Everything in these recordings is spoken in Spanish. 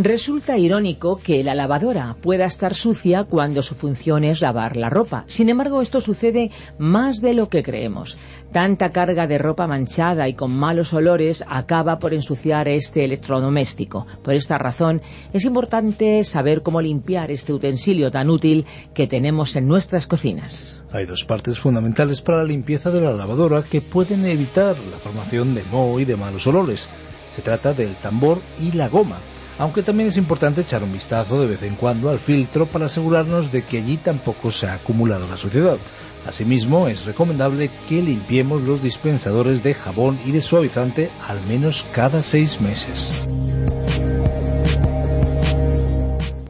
Resulta irónico que la lavadora pueda estar sucia cuando su función es lavar la ropa. Sin embargo, esto sucede más de lo que creemos. Tanta carga de ropa manchada y con malos olores acaba por ensuciar este electrodoméstico. Por esta razón, es importante saber cómo limpiar este utensilio tan útil que tenemos en nuestras cocinas. Hay dos partes fundamentales para la limpieza de la lavadora que pueden evitar la formación de moho y de malos olores. Se trata del tambor y la goma aunque también es importante echar un vistazo de vez en cuando al filtro para asegurarnos de que allí tampoco se ha acumulado la suciedad. Asimismo, es recomendable que limpiemos los dispensadores de jabón y de suavizante al menos cada seis meses.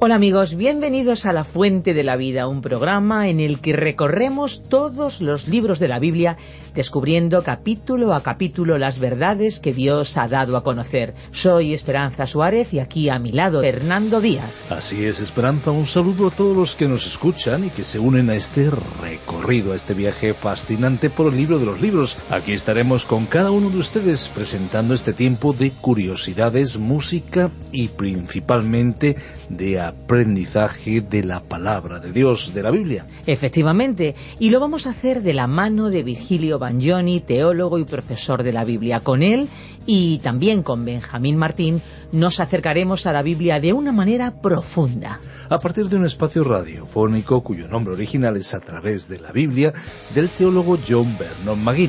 Hola amigos, bienvenidos a La Fuente de la Vida, un programa en el que recorremos todos los libros de la Biblia descubriendo capítulo a capítulo las verdades que Dios ha dado a conocer. Soy Esperanza Suárez y aquí a mi lado Fernando Díaz. Así es, Esperanza, un saludo a todos los que nos escuchan y que se unen a este recorrido, a este viaje fascinante por el libro de los libros. Aquí estaremos con cada uno de ustedes presentando este tiempo de curiosidades, música y principalmente de aprendizaje de la palabra de Dios, de la Biblia. Efectivamente, y lo vamos a hacer de la mano de Virgilio Bagnoni, teólogo y profesor de la Biblia. Con él y también con Benjamín Martín nos acercaremos a la Biblia de una manera profunda. A partir de un espacio radiofónico cuyo nombre original es A través de la Biblia, del teólogo John Vernon Magui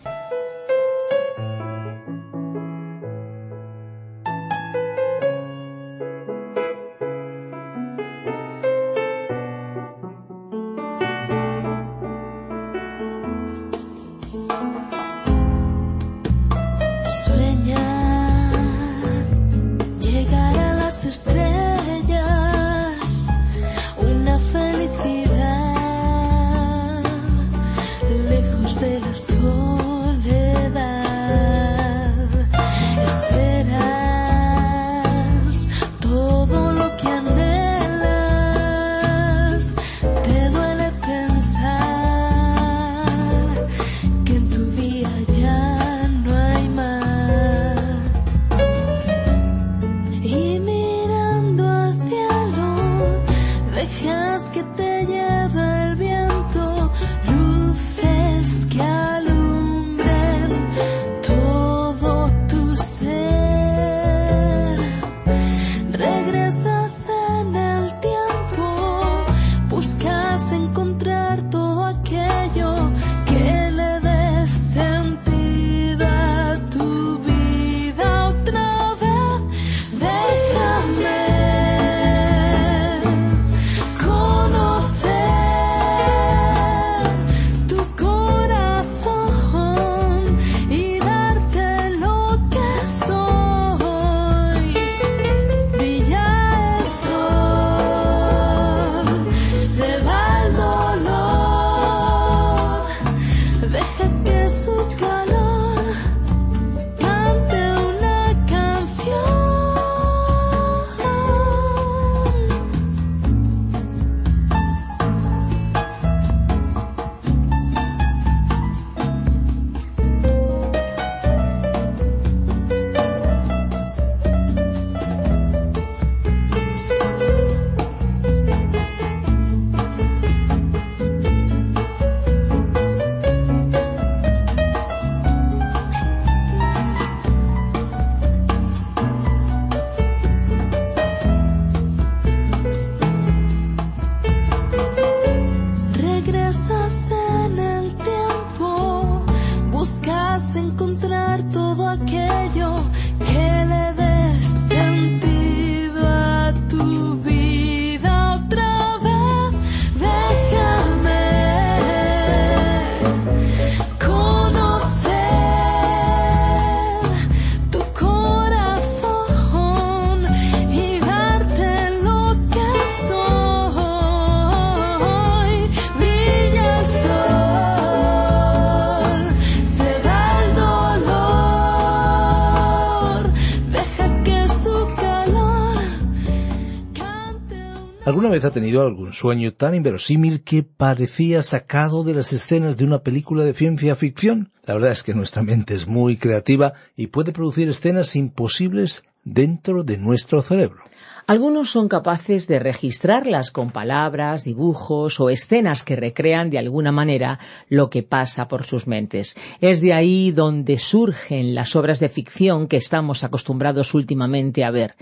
¿Alguna vez ha tenido algún sueño tan inverosímil que parecía sacado de las escenas de una película de ciencia ficción? La verdad es que nuestra mente es muy creativa y puede producir escenas imposibles dentro de nuestro cerebro. Algunos son capaces de registrarlas con palabras, dibujos o escenas que recrean de alguna manera lo que pasa por sus mentes. Es de ahí donde surgen las obras de ficción que estamos acostumbrados últimamente a ver.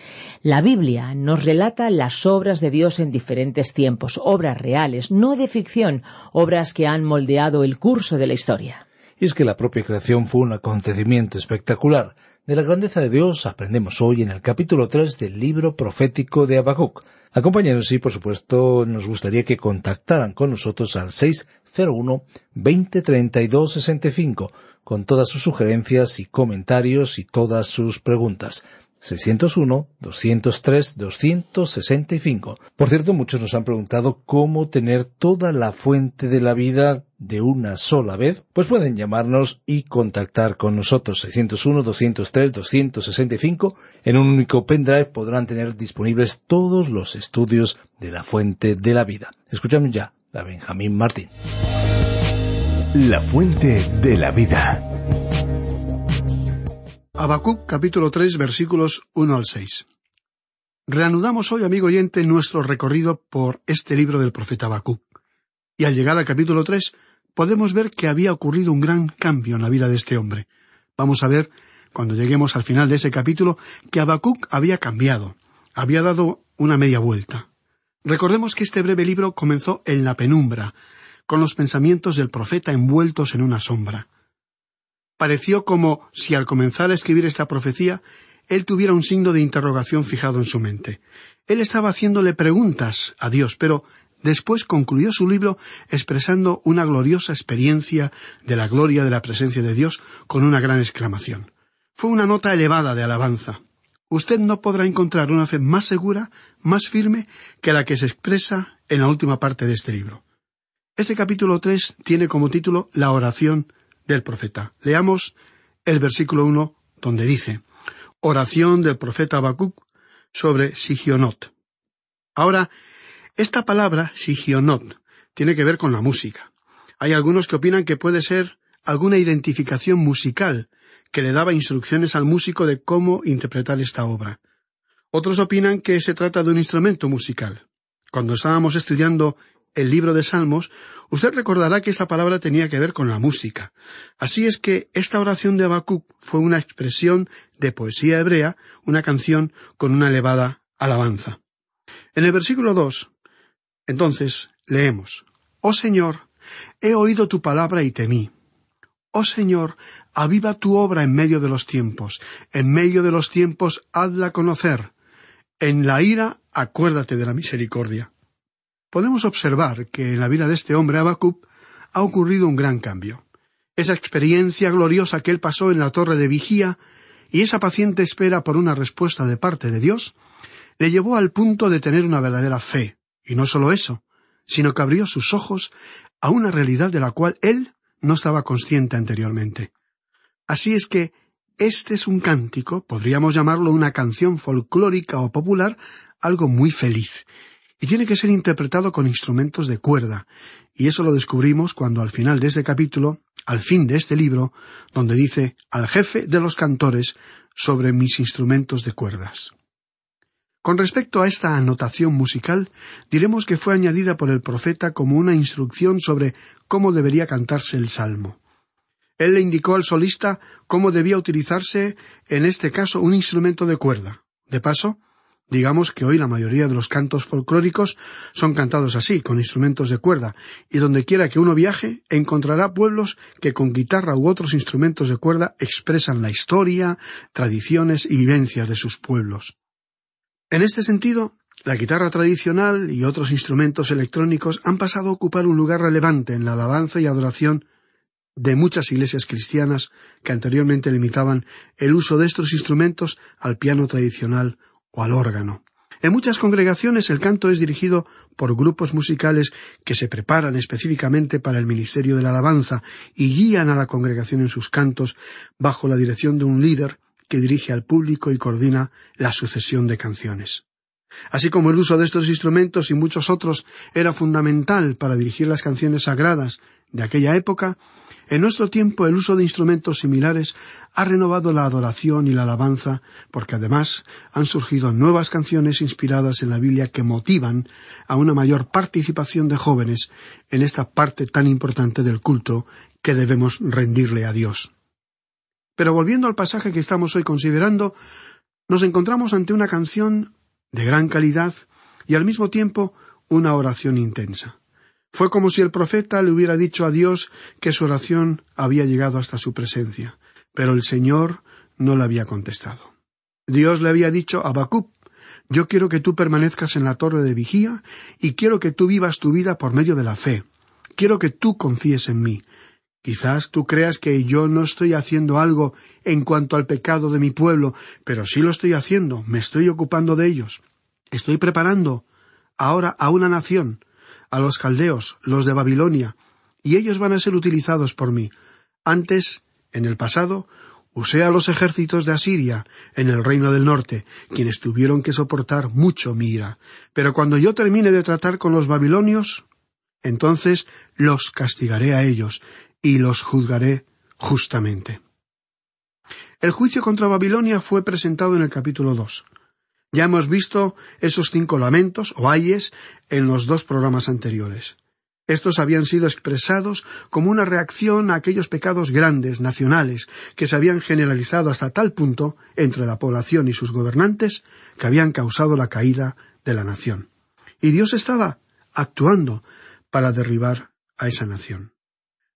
La Biblia nos relata las obras de Dios en diferentes tiempos, obras reales, no de ficción, obras que han moldeado el curso de la historia. Y es que la propia creación fue un acontecimiento espectacular. De la grandeza de Dios aprendemos hoy en el capítulo 3 del libro profético de Habacuc. Acompáñenos y, por supuesto, nos gustaría que contactaran con nosotros al 601 2032 65 con todas sus sugerencias y comentarios y todas sus preguntas. 601-203-265. Por cierto, muchos nos han preguntado cómo tener toda la fuente de la vida de una sola vez. Pues pueden llamarnos y contactar con nosotros. 601-203-265. En un único pendrive podrán tener disponibles todos los estudios de la fuente de la vida. Escuchamos ya a Benjamín Martín. La fuente de la vida. Habacuc capítulo 3 versículos 1 al 6. Reanudamos hoy, amigo oyente, nuestro recorrido por este libro del profeta Habacuc. Y al llegar al capítulo 3 podemos ver que había ocurrido un gran cambio en la vida de este hombre. Vamos a ver, cuando lleguemos al final de ese capítulo, que Habacuc había cambiado, había dado una media vuelta. Recordemos que este breve libro comenzó en la penumbra, con los pensamientos del profeta envueltos en una sombra. Pareció como si al comenzar a escribir esta profecía él tuviera un signo de interrogación fijado en su mente. Él estaba haciéndole preguntas a Dios, pero después concluyó su libro expresando una gloriosa experiencia de la gloria de la presencia de Dios con una gran exclamación. Fue una nota elevada de alabanza. Usted no podrá encontrar una fe más segura, más firme, que la que se expresa en la última parte de este libro. Este capítulo tres tiene como título La oración del profeta. Leamos el versículo uno donde dice Oración del profeta Habacuc sobre Sigionot. Ahora, esta palabra, Sigionot, tiene que ver con la música. Hay algunos que opinan que puede ser alguna identificación musical que le daba instrucciones al músico de cómo interpretar esta obra. Otros opinan que se trata de un instrumento musical. Cuando estábamos estudiando el libro de Salmos, usted recordará que esta palabra tenía que ver con la música. Así es que esta oración de Habacuc fue una expresión de poesía hebrea, una canción con una elevada alabanza. En el versículo dos, entonces, leemos Oh Señor, he oído tu palabra y temí. Oh Señor, aviva tu obra en medio de los tiempos, en medio de los tiempos hazla conocer. En la ira acuérdate de la misericordia podemos observar que en la vida de este hombre Habacuc ha ocurrido un gran cambio. Esa experiencia gloriosa que él pasó en la torre de vigía y esa paciente espera por una respuesta de parte de Dios le llevó al punto de tener una verdadera fe. Y no solo eso, sino que abrió sus ojos a una realidad de la cual él no estaba consciente anteriormente. Así es que este es un cántico, podríamos llamarlo una canción folclórica o popular, algo muy feliz, y tiene que ser interpretado con instrumentos de cuerda, y eso lo descubrimos cuando al final de ese capítulo, al fin de este libro, donde dice al jefe de los cantores sobre mis instrumentos de cuerdas. Con respecto a esta anotación musical, diremos que fue añadida por el profeta como una instrucción sobre cómo debería cantarse el salmo. Él le indicó al solista cómo debía utilizarse, en este caso, un instrumento de cuerda. De paso, Digamos que hoy la mayoría de los cantos folclóricos son cantados así, con instrumentos de cuerda, y donde quiera que uno viaje, encontrará pueblos que con guitarra u otros instrumentos de cuerda expresan la historia, tradiciones y vivencias de sus pueblos. En este sentido, la guitarra tradicional y otros instrumentos electrónicos han pasado a ocupar un lugar relevante en la alabanza y adoración de muchas iglesias cristianas que anteriormente limitaban el uso de estos instrumentos al piano tradicional o al órgano. En muchas congregaciones el canto es dirigido por grupos musicales que se preparan específicamente para el ministerio de la alabanza y guían a la congregación en sus cantos bajo la dirección de un líder que dirige al público y coordina la sucesión de canciones. Así como el uso de estos instrumentos y muchos otros era fundamental para dirigir las canciones sagradas de aquella época, en nuestro tiempo el uso de instrumentos similares ha renovado la adoración y la alabanza, porque además han surgido nuevas canciones inspiradas en la Biblia que motivan a una mayor participación de jóvenes en esta parte tan importante del culto que debemos rendirle a Dios. Pero volviendo al pasaje que estamos hoy considerando, nos encontramos ante una canción de gran calidad y al mismo tiempo una oración intensa. Fue como si el profeta le hubiera dicho a Dios que su oración había llegado hasta su presencia, pero el Señor no le había contestado. Dios le había dicho a Habacuc yo quiero que tú permanezcas en la torre de vigía y quiero que tú vivas tu vida por medio de la fe. Quiero que tú confíes en mí. Quizás tú creas que yo no estoy haciendo algo en cuanto al pecado de mi pueblo, pero sí lo estoy haciendo, me estoy ocupando de ellos. Estoy preparando ahora a una nación, a los caldeos, los de Babilonia, y ellos van a ser utilizados por mí. Antes, en el pasado, usé a los ejércitos de Asiria en el reino del norte, quienes tuvieron que soportar mucho mi ira. Pero cuando yo termine de tratar con los babilonios, entonces los castigaré a ellos y los juzgaré justamente. El juicio contra Babilonia fue presentado en el capítulo dos. Ya hemos visto esos cinco lamentos o ayes en los dos programas anteriores. Estos habían sido expresados como una reacción a aquellos pecados grandes, nacionales, que se habían generalizado hasta tal punto entre la población y sus gobernantes que habían causado la caída de la nación. Y Dios estaba actuando para derribar a esa nación.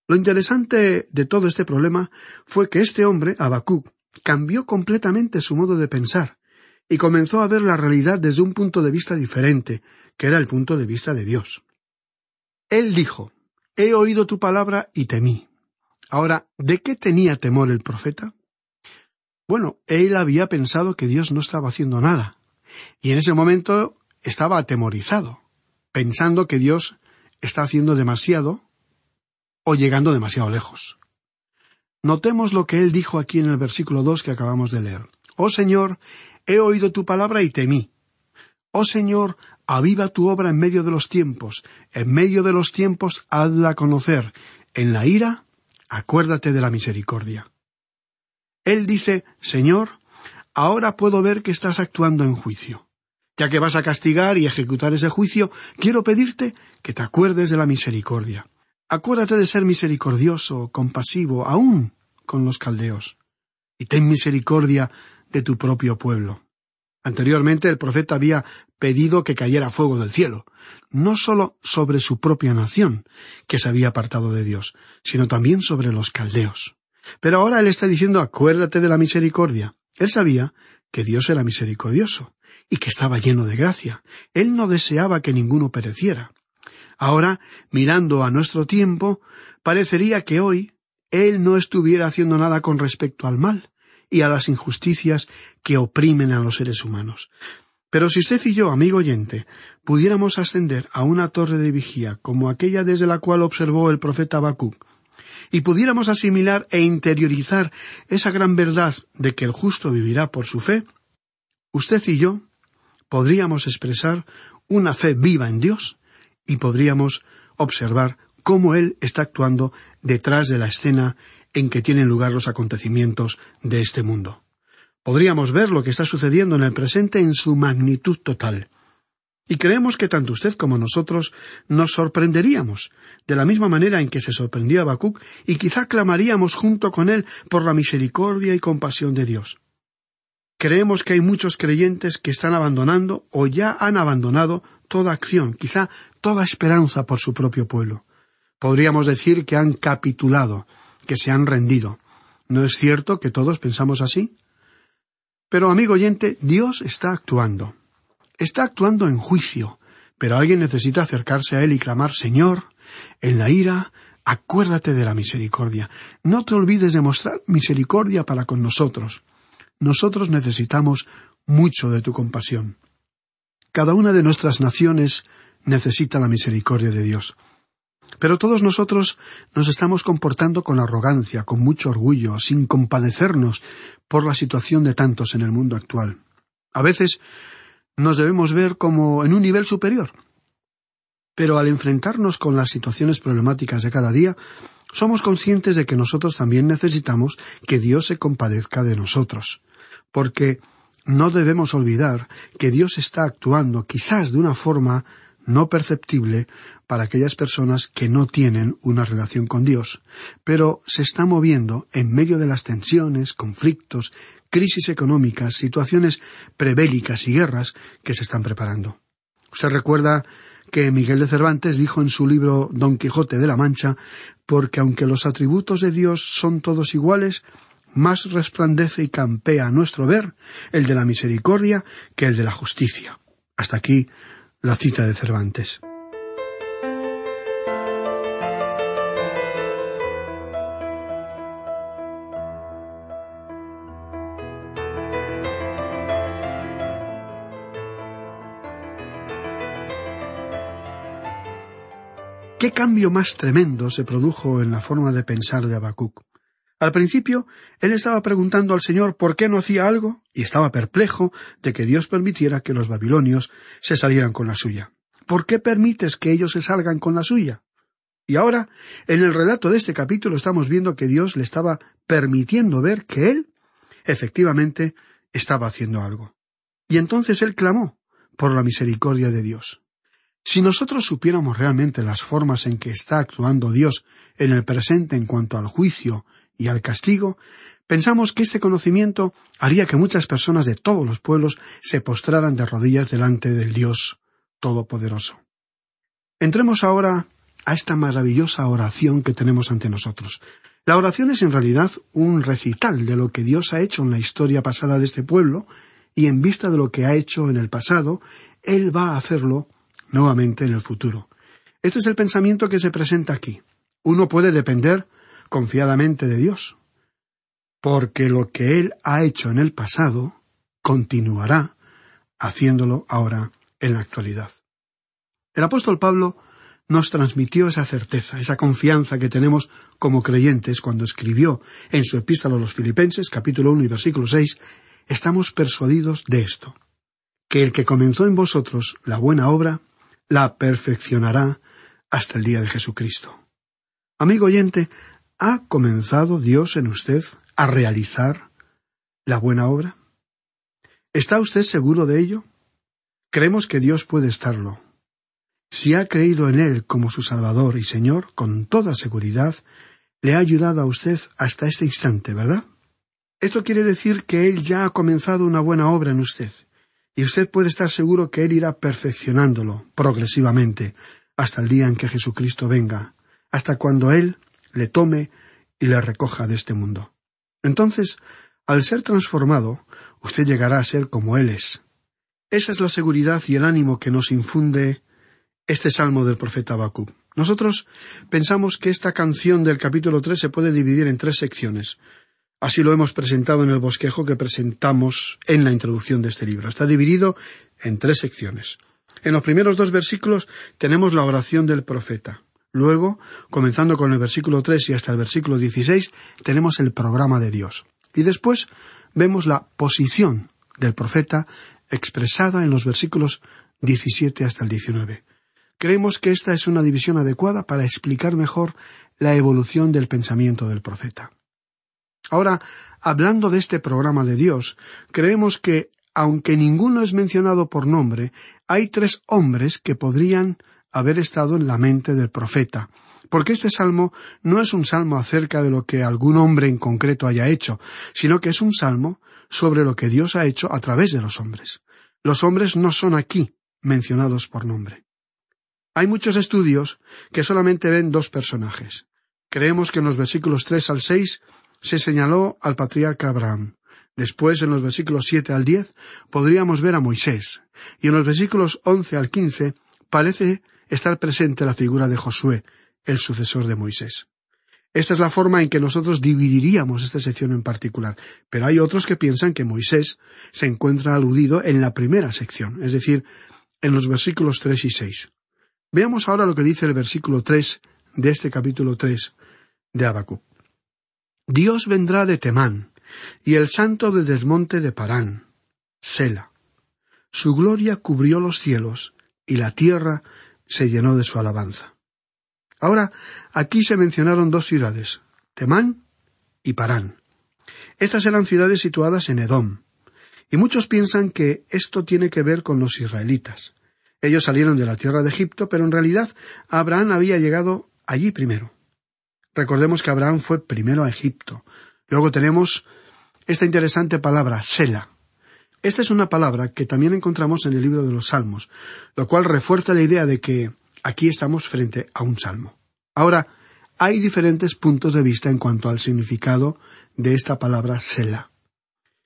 Lo interesante de todo este problema fue que este hombre, Habacuc, cambió completamente su modo de pensar y comenzó a ver la realidad desde un punto de vista diferente, que era el punto de vista de Dios. Él dijo, He oído tu palabra y temí. Ahora, ¿de qué tenía temor el profeta? Bueno, él había pensado que Dios no estaba haciendo nada, y en ese momento estaba atemorizado, pensando que Dios está haciendo demasiado o llegando demasiado lejos. Notemos lo que él dijo aquí en el versículo dos que acabamos de leer. Oh Señor, he oído tu palabra y temí. Oh Señor, aviva tu obra en medio de los tiempos, en medio de los tiempos hazla conocer. En la ira, acuérdate de la misericordia. Él dice, Señor, ahora puedo ver que estás actuando en juicio. Ya que vas a castigar y ejecutar ese juicio, quiero pedirte que te acuerdes de la misericordia. Acuérdate de ser misericordioso, compasivo, aún con los caldeos, y ten misericordia de tu propio pueblo. Anteriormente el profeta había pedido que cayera fuego del cielo, no sólo sobre su propia nación, que se había apartado de Dios, sino también sobre los caldeos. Pero ahora él está diciendo acuérdate de la misericordia. Él sabía que Dios era misericordioso y que estaba lleno de gracia. Él no deseaba que ninguno pereciera. Ahora, mirando a nuestro tiempo, parecería que hoy Él no estuviera haciendo nada con respecto al mal y a las injusticias que oprimen a los seres humanos. Pero si usted y yo, amigo oyente, pudiéramos ascender a una torre de vigía como aquella desde la cual observó el profeta Habacuc, y pudiéramos asimilar e interiorizar esa gran verdad de que el justo vivirá por su fe, usted y yo podríamos expresar una fe viva en Dios y podríamos observar cómo Él está actuando detrás de la escena en que tienen lugar los acontecimientos de este mundo. Podríamos ver lo que está sucediendo en el presente en su magnitud total. Y creemos que tanto usted como nosotros nos sorprenderíamos, de la misma manera en que se sorprendió Habacuc, y quizá clamaríamos junto con él por la misericordia y compasión de Dios. Creemos que hay muchos creyentes que están abandonando o ya han abandonado toda acción, quizá toda esperanza por su propio pueblo. Podríamos decir que han capitulado, que se han rendido. ¿No es cierto que todos pensamos así? Pero, amigo oyente, Dios está actuando. Está actuando en juicio, pero alguien necesita acercarse a Él y clamar Señor, en la ira, acuérdate de la misericordia. No te olvides de mostrar misericordia para con nosotros. Nosotros necesitamos mucho de tu compasión. Cada una de nuestras naciones necesita la misericordia de Dios. Pero todos nosotros nos estamos comportando con arrogancia, con mucho orgullo, sin compadecernos por la situación de tantos en el mundo actual. A veces nos debemos ver como en un nivel superior. Pero al enfrentarnos con las situaciones problemáticas de cada día, somos conscientes de que nosotros también necesitamos que Dios se compadezca de nosotros, porque no debemos olvidar que Dios está actuando quizás de una forma no perceptible para aquellas personas que no tienen una relación con Dios, pero se está moviendo en medio de las tensiones, conflictos, crisis económicas, situaciones prebélicas y guerras que se están preparando. Usted recuerda que Miguel de Cervantes dijo en su libro Don Quijote de la Mancha, porque aunque los atributos de Dios son todos iguales, más resplandece y campea a nuestro ver el de la misericordia que el de la justicia. Hasta aquí la cita de Cervantes. ¿Qué cambio más tremendo se produjo en la forma de pensar de Habacuc? Al principio, él estaba preguntando al Señor por qué no hacía algo y estaba perplejo de que Dios permitiera que los babilonios se salieran con la suya. ¿Por qué permites que ellos se salgan con la suya? Y ahora, en el relato de este capítulo estamos viendo que Dios le estaba permitiendo ver que él, efectivamente, estaba haciendo algo. Y entonces él clamó por la misericordia de Dios. Si nosotros supiéramos realmente las formas en que está actuando Dios en el presente en cuanto al juicio y al castigo, pensamos que este conocimiento haría que muchas personas de todos los pueblos se postraran de rodillas delante del Dios Todopoderoso. Entremos ahora a esta maravillosa oración que tenemos ante nosotros. La oración es en realidad un recital de lo que Dios ha hecho en la historia pasada de este pueblo, y en vista de lo que ha hecho en el pasado, Él va a hacerlo nuevamente en el futuro. Este es el pensamiento que se presenta aquí. Uno puede depender confiadamente de Dios, porque lo que Él ha hecho en el pasado continuará haciéndolo ahora en la actualidad. El apóstol Pablo nos transmitió esa certeza, esa confianza que tenemos como creyentes cuando escribió en su epístola a los Filipenses, capítulo 1 y versículo 6, estamos persuadidos de esto, que el que comenzó en vosotros la buena obra, la perfeccionará hasta el día de Jesucristo. Amigo oyente, ¿ha comenzado Dios en usted a realizar la buena obra? ¿Está usted seguro de ello? Creemos que Dios puede estarlo. Si ha creído en Él como su Salvador y Señor, con toda seguridad, le ha ayudado a usted hasta este instante, ¿verdad? Esto quiere decir que Él ya ha comenzado una buena obra en usted, y usted puede estar seguro que Él irá perfeccionándolo progresivamente hasta el día en que Jesucristo venga, hasta cuando Él le tome y le recoja de este mundo. Entonces, al ser transformado, usted llegará a ser como Él es. Esa es la seguridad y el ánimo que nos infunde este salmo del profeta Habacuc. Nosotros pensamos que esta canción del capítulo tres se puede dividir en tres secciones. Así lo hemos presentado en el bosquejo que presentamos en la introducción de este libro. Está dividido en tres secciones. En los primeros dos versículos tenemos la oración del profeta. Luego, comenzando con el versículo tres y hasta el versículo dieciséis, tenemos el programa de Dios. Y después vemos la posición del profeta expresada en los versículos diecisiete hasta el diecinueve. Creemos que esta es una división adecuada para explicar mejor la evolución del pensamiento del profeta. Ahora, hablando de este programa de Dios, creemos que, aunque ninguno es mencionado por nombre, hay tres hombres que podrían haber estado en la mente del profeta, porque este salmo no es un salmo acerca de lo que algún hombre en concreto haya hecho, sino que es un salmo sobre lo que Dios ha hecho a través de los hombres. Los hombres no son aquí mencionados por nombre. Hay muchos estudios que solamente ven dos personajes. Creemos que en los versículos tres al seis se señaló al patriarca Abraham. Después, en los versículos siete al diez, podríamos ver a Moisés. Y en los versículos once al quince parece estar presente la figura de Josué, el sucesor de Moisés. Esta es la forma en que nosotros dividiríamos esta sección en particular, pero hay otros que piensan que Moisés se encuentra aludido en la primera sección, es decir, en los versículos tres y seis. Veamos ahora lo que dice el versículo tres de este capítulo tres de Habacuc. Dios vendrá de Temán, y el santo desde el monte de Parán, Sela. Su gloria cubrió los cielos, y la tierra se llenó de su alabanza. Ahora, aquí se mencionaron dos ciudades, Temán y Parán. Estas eran ciudades situadas en Edom, y muchos piensan que esto tiene que ver con los israelitas. Ellos salieron de la tierra de Egipto, pero en realidad Abraham había llegado allí primero. Recordemos que Abraham fue primero a Egipto. Luego tenemos esta interesante palabra, Sela. Esta es una palabra que también encontramos en el libro de los Salmos, lo cual refuerza la idea de que aquí estamos frente a un salmo. Ahora, hay diferentes puntos de vista en cuanto al significado de esta palabra Sela.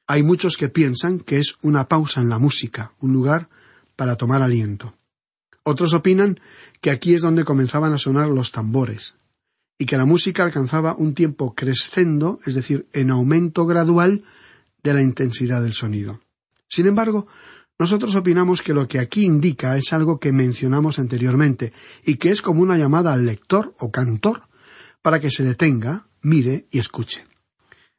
Hay muchos que piensan que es una pausa en la música, un lugar para tomar aliento. Otros opinan que aquí es donde comenzaban a sonar los tambores, y que la música alcanzaba un tiempo crescendo, es decir, en aumento gradual de la intensidad del sonido. Sin embargo, nosotros opinamos que lo que aquí indica es algo que mencionamos anteriormente, y que es como una llamada al lector o cantor para que se detenga, mire y escuche.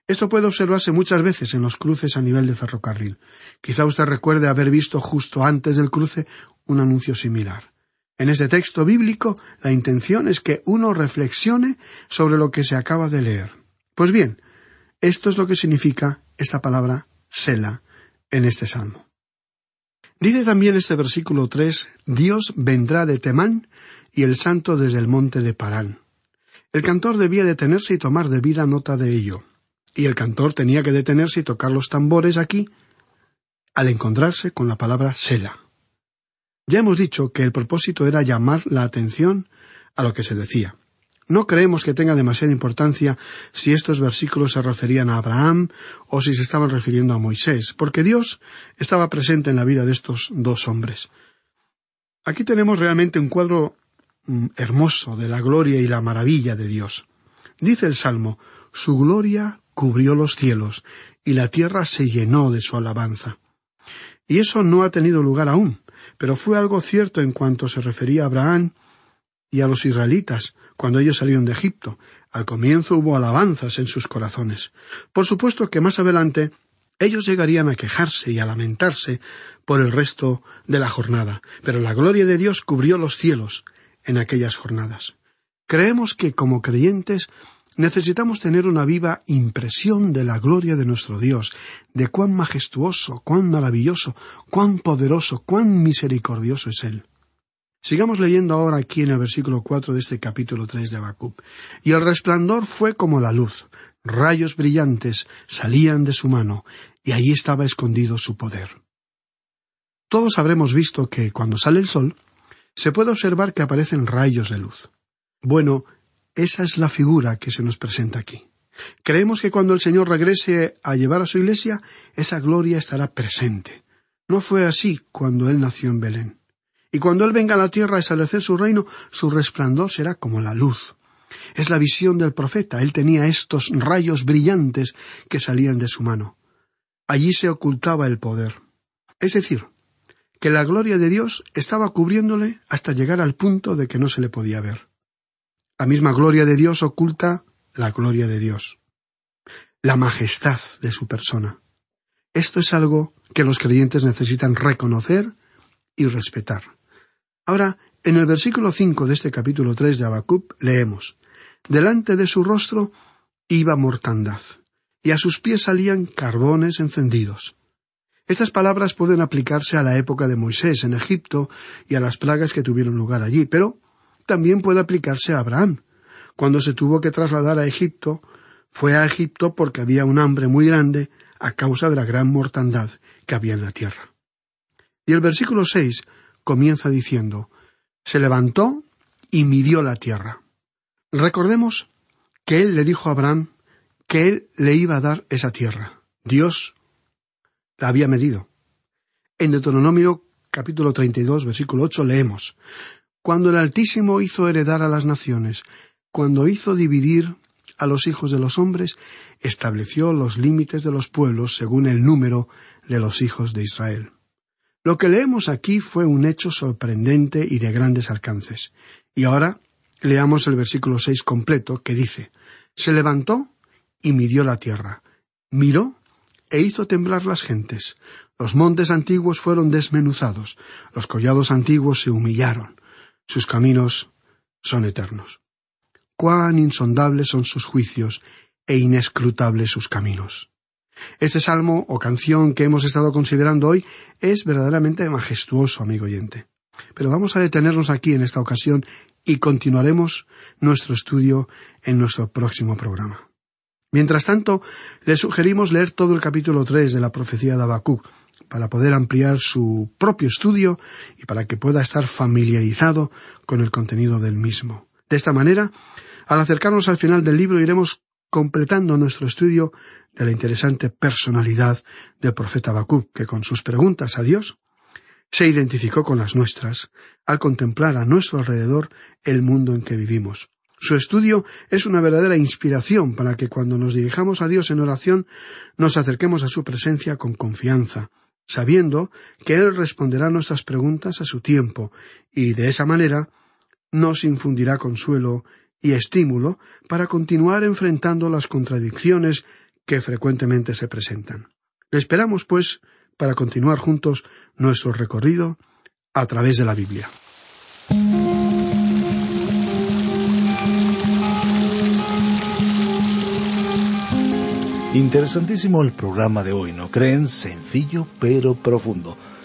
Esto puede observarse muchas veces en los cruces a nivel de ferrocarril. Quizá usted recuerde haber visto justo antes del cruce un anuncio similar. En ese texto bíblico, la intención es que uno reflexione sobre lo que se acaba de leer. Pues bien, esto es lo que significa esta palabra Sela en este salmo. Dice también este versículo tres Dios vendrá de Temán y el santo desde el monte de Parán. El cantor debía detenerse y tomar debida nota de ello y el cantor tenía que detenerse y tocar los tambores aquí al encontrarse con la palabra Sela. Ya hemos dicho que el propósito era llamar la atención a lo que se decía. No creemos que tenga demasiada importancia si estos versículos se referían a Abraham o si se estaban refiriendo a Moisés, porque Dios estaba presente en la vida de estos dos hombres. Aquí tenemos realmente un cuadro mm, hermoso de la gloria y la maravilla de Dios. Dice el Salmo, Su gloria cubrió los cielos, y la tierra se llenó de su alabanza. Y eso no ha tenido lugar aún, pero fue algo cierto en cuanto se refería a Abraham y a los israelitas, cuando ellos salieron de Egipto. Al comienzo hubo alabanzas en sus corazones. Por supuesto que más adelante ellos llegarían a quejarse y a lamentarse por el resto de la jornada, pero la gloria de Dios cubrió los cielos en aquellas jornadas. Creemos que como creyentes necesitamos tener una viva impresión de la gloria de nuestro Dios, de cuán majestuoso, cuán maravilloso, cuán poderoso, cuán misericordioso es Él. Sigamos leyendo ahora aquí en el versículo cuatro de este capítulo tres de Habacuc. Y el resplandor fue como la luz, rayos brillantes salían de su mano, y allí estaba escondido su poder. Todos habremos visto que cuando sale el sol, se puede observar que aparecen rayos de luz. Bueno, esa es la figura que se nos presenta aquí. Creemos que cuando el Señor regrese a llevar a su iglesia, esa gloria estará presente. No fue así cuando Él nació en Belén. Y cuando Él venga a la tierra a establecer su reino, su resplandor será como la luz. Es la visión del profeta. Él tenía estos rayos brillantes que salían de su mano. Allí se ocultaba el poder. Es decir, que la gloria de Dios estaba cubriéndole hasta llegar al punto de que no se le podía ver. La misma gloria de Dios oculta la gloria de Dios, la majestad de su persona. Esto es algo que los creyentes necesitan reconocer y respetar. Ahora, en el versículo cinco de este capítulo tres de Habacuc leemos Delante de su rostro iba mortandad, y a sus pies salían carbones encendidos. Estas palabras pueden aplicarse a la época de Moisés en Egipto y a las plagas que tuvieron lugar allí, pero también puede aplicarse a Abraham. Cuando se tuvo que trasladar a Egipto, fue a Egipto porque había un hambre muy grande a causa de la gran mortandad que había en la tierra. Y el versículo seis comienza diciendo Se levantó y midió la tierra. Recordemos que él le dijo a Abraham que él le iba a dar esa tierra. Dios la había medido. En Deuteronomio capítulo 32, versículo 8 leemos cuando el Altísimo hizo heredar a las naciones, cuando hizo dividir a los hijos de los hombres, estableció los límites de los pueblos según el número de los hijos de Israel. Lo que leemos aquí fue un hecho sorprendente y de grandes alcances. Y ahora leamos el versículo seis completo, que dice Se levantó y midió la tierra, miró e hizo temblar las gentes. Los montes antiguos fueron desmenuzados, los collados antiguos se humillaron. Sus caminos son eternos. Cuán insondables son sus juicios e inescrutables sus caminos. Este salmo o canción que hemos estado considerando hoy es verdaderamente majestuoso, amigo oyente. Pero vamos a detenernos aquí en esta ocasión y continuaremos nuestro estudio en nuestro próximo programa. Mientras tanto, le sugerimos leer todo el capítulo tres de la profecía de Habacuc para poder ampliar su propio estudio y para que pueda estar familiarizado con el contenido del mismo. De esta manera, al acercarnos al final del libro iremos completando nuestro estudio de la interesante personalidad del profeta Habacuc, que con sus preguntas a Dios se identificó con las nuestras al contemplar a nuestro alrededor el mundo en que vivimos. Su estudio es una verdadera inspiración para que cuando nos dirijamos a Dios en oración nos acerquemos a su presencia con confianza, sabiendo que Él responderá nuestras preguntas a su tiempo y de esa manera nos infundirá consuelo y estímulo para continuar enfrentando las contradicciones que frecuentemente se presentan. Le esperamos, pues, para continuar juntos nuestro recorrido a través de la Biblia. Interesantísimo el programa de hoy, ¿no creen? Sencillo pero profundo.